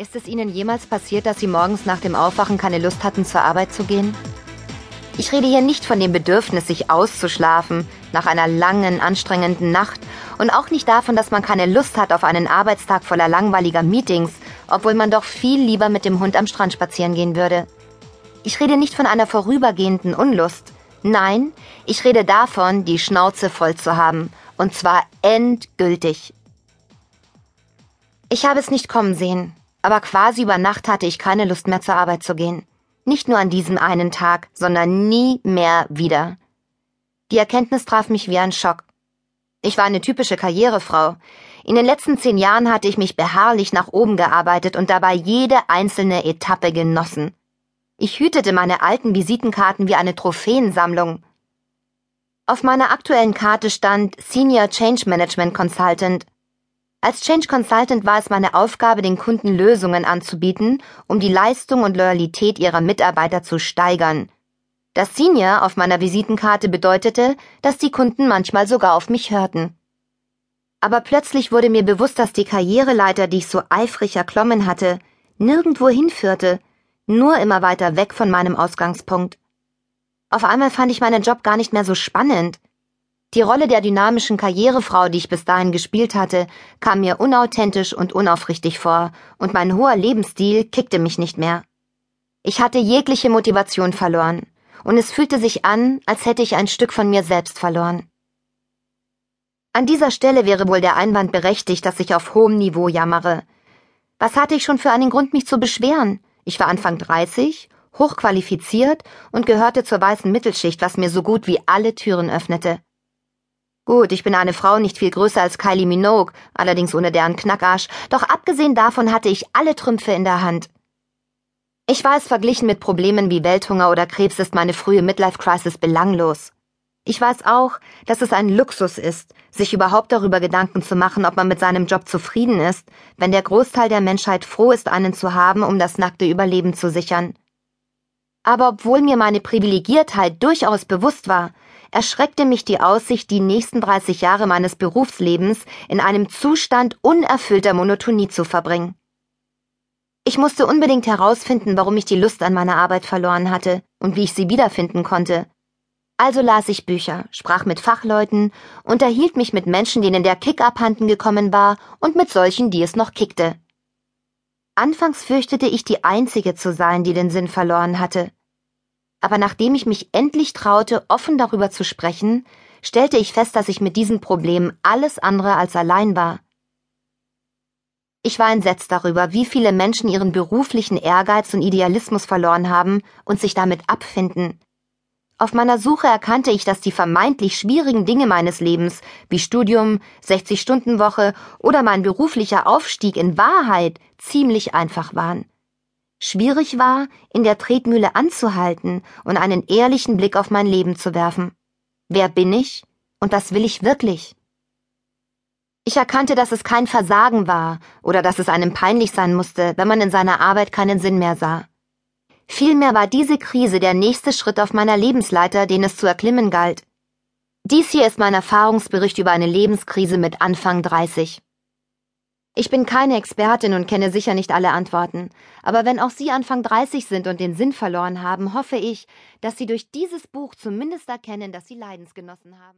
Ist es Ihnen jemals passiert, dass Sie morgens nach dem Aufwachen keine Lust hatten, zur Arbeit zu gehen? Ich rede hier nicht von dem Bedürfnis, sich auszuschlafen nach einer langen, anstrengenden Nacht und auch nicht davon, dass man keine Lust hat auf einen Arbeitstag voller langweiliger Meetings, obwohl man doch viel lieber mit dem Hund am Strand spazieren gehen würde. Ich rede nicht von einer vorübergehenden Unlust. Nein, ich rede davon, die Schnauze voll zu haben. Und zwar endgültig. Ich habe es nicht kommen sehen aber quasi über Nacht hatte ich keine Lust mehr zur Arbeit zu gehen. Nicht nur an diesem einen Tag, sondern nie mehr wieder. Die Erkenntnis traf mich wie ein Schock. Ich war eine typische Karrierefrau. In den letzten zehn Jahren hatte ich mich beharrlich nach oben gearbeitet und dabei jede einzelne Etappe genossen. Ich hütete meine alten Visitenkarten wie eine Trophäensammlung. Auf meiner aktuellen Karte stand Senior Change Management Consultant als Change Consultant war es meine Aufgabe, den Kunden Lösungen anzubieten, um die Leistung und Loyalität ihrer Mitarbeiter zu steigern. Das Senior auf meiner Visitenkarte bedeutete, dass die Kunden manchmal sogar auf mich hörten. Aber plötzlich wurde mir bewusst, dass die Karriereleiter, die ich so eifrig erklommen hatte, nirgendwo hinführte, nur immer weiter weg von meinem Ausgangspunkt. Auf einmal fand ich meinen Job gar nicht mehr so spannend. Die Rolle der dynamischen Karrierefrau, die ich bis dahin gespielt hatte, kam mir unauthentisch und unaufrichtig vor, und mein hoher Lebensstil kickte mich nicht mehr. Ich hatte jegliche Motivation verloren, und es fühlte sich an, als hätte ich ein Stück von mir selbst verloren. An dieser Stelle wäre wohl der Einwand berechtigt, dass ich auf hohem Niveau jammere. Was hatte ich schon für einen Grund, mich zu beschweren? Ich war Anfang 30, hochqualifiziert und gehörte zur weißen Mittelschicht, was mir so gut wie alle Türen öffnete. Gut, ich bin eine Frau nicht viel größer als Kylie Minogue, allerdings ohne deren Knackarsch, doch abgesehen davon hatte ich alle Trümpfe in der Hand. Ich weiß, verglichen mit Problemen wie Welthunger oder Krebs ist meine frühe Midlife-Crisis belanglos. Ich weiß auch, dass es ein Luxus ist, sich überhaupt darüber Gedanken zu machen, ob man mit seinem Job zufrieden ist, wenn der Großteil der Menschheit froh ist, einen zu haben, um das nackte Überleben zu sichern. Aber obwohl mir meine Privilegiertheit durchaus bewusst war, erschreckte mich die Aussicht, die nächsten 30 Jahre meines Berufslebens in einem Zustand unerfüllter Monotonie zu verbringen. Ich musste unbedingt herausfinden, warum ich die Lust an meiner Arbeit verloren hatte und wie ich sie wiederfinden konnte. Also las ich Bücher, sprach mit Fachleuten, unterhielt mich mit Menschen, denen der Kick abhanden gekommen war, und mit solchen, die es noch kickte. Anfangs fürchtete ich, die Einzige zu sein, die den Sinn verloren hatte aber nachdem ich mich endlich traute, offen darüber zu sprechen, stellte ich fest, dass ich mit diesem Problem alles andere als allein war. Ich war entsetzt darüber, wie viele Menschen ihren beruflichen Ehrgeiz und Idealismus verloren haben und sich damit abfinden. Auf meiner Suche erkannte ich, dass die vermeintlich schwierigen Dinge meines Lebens, wie Studium, 60-Stunden-Woche oder mein beruflicher Aufstieg in Wahrheit ziemlich einfach waren. Schwierig war, in der Tretmühle anzuhalten und einen ehrlichen Blick auf mein Leben zu werfen. Wer bin ich und was will ich wirklich? Ich erkannte, dass es kein Versagen war oder dass es einem peinlich sein musste, wenn man in seiner Arbeit keinen Sinn mehr sah. Vielmehr war diese Krise der nächste Schritt auf meiner Lebensleiter, den es zu erklimmen galt. Dies hier ist mein Erfahrungsbericht über eine Lebenskrise mit Anfang 30. Ich bin keine Expertin und kenne sicher nicht alle Antworten, aber wenn auch Sie Anfang 30 sind und den Sinn verloren haben, hoffe ich, dass Sie durch dieses Buch zumindest erkennen, dass Sie Leidensgenossen haben.